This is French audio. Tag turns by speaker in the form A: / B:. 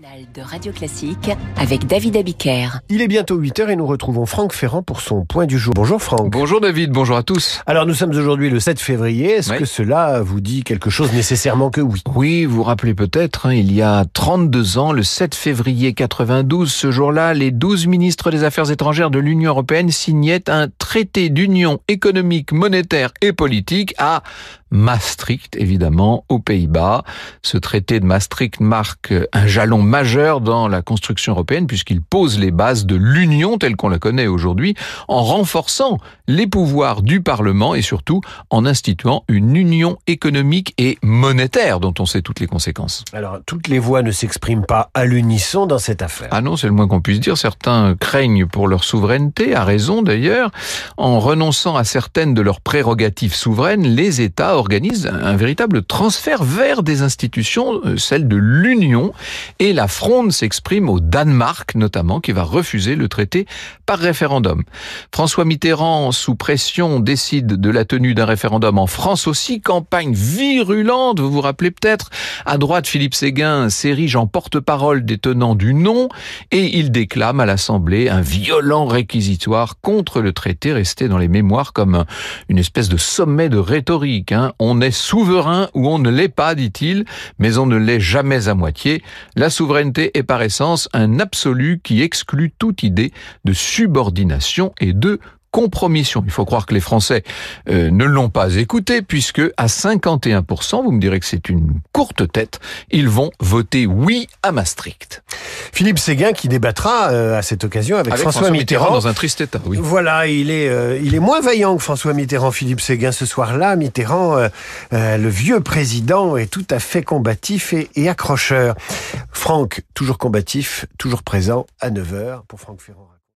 A: matinale de Radio Classique avec David Abiker.
B: Il est bientôt 8h et nous retrouvons Franck Ferrand pour son point du jour. Bonjour Franck.
C: Bonjour David, bonjour à tous.
B: Alors nous sommes aujourd'hui le 7 février. Est-ce
C: Oui.
B: que cela vous dit quelque chose nécessairement que oui?
C: Oui, vous vous rappelez peut-être, hein, il y a 32 ans, le 7 février 92, ce jour-là, les 12 ministres des Affaires étrangères de l'Union européenne signaient un traité d'union économique, monétaire et politique à Maastricht, évidemment, aux Pays-Bas. Ce traité de Maastricht marque un jalon majeur dans la construction européenne puisqu'il pose les bases de l'Union telle qu'on la connaît aujourd'hui en renforçant les pouvoirs du Parlement et surtout en instituant une union économique et monétaire dont on sait toutes les conséquences.
B: Alors toutes les voix ne s'expriment pas à l'unisson dans cette affaire.
C: Ah non, c'est le moins qu'on puisse dire. Certains craignent pour leur souveraineté, à raison d'ailleurs. En renonçant à certaines de leurs prérogatives souveraines, les États organisent un véritable transfert vers des institutions, euh, celles de l'Union. Et la fronde s'exprime au Danemark, notamment, qui va refuser le traité par référendum. François Mitterrand, sous pression, décide de la tenue d'un référendum en France aussi. Campagne virulente, vous vous rappelez peut-être. À droite, Philippe Séguin s'érige en porte-parole des tenants du non et il déclame à l'Assemblée un violent réquisitoire contre le traité resté dans les mémoires comme un- une espèce de sommet de rhétorique. hein. On est souverain ou on ne l'est pas, dit-il, mais on ne l'est jamais à moitié. La souveraineté est par essence un absolu qui exclut toute idée de subordination et de compromission. Il faut croire que les Français euh, ne l'ont pas écouté puisque à 51%, vous me direz que c'est une courte tête, ils vont voter oui à Maastricht.
B: Philippe Séguin qui débattra euh, à cette occasion avec,
C: Avec
B: François, Mitterrand.
C: dans un triste état, oui.
B: Voilà, il est, euh, il est moins vaillant que François Mitterrand, Philippe Séguin, ce soir-là. Mitterrand, euh, euh, le vieux président, est tout à fait combatif et, et accrocheur. Franck, toujours combatif, toujours présent à 9h pour Franck Ferrand.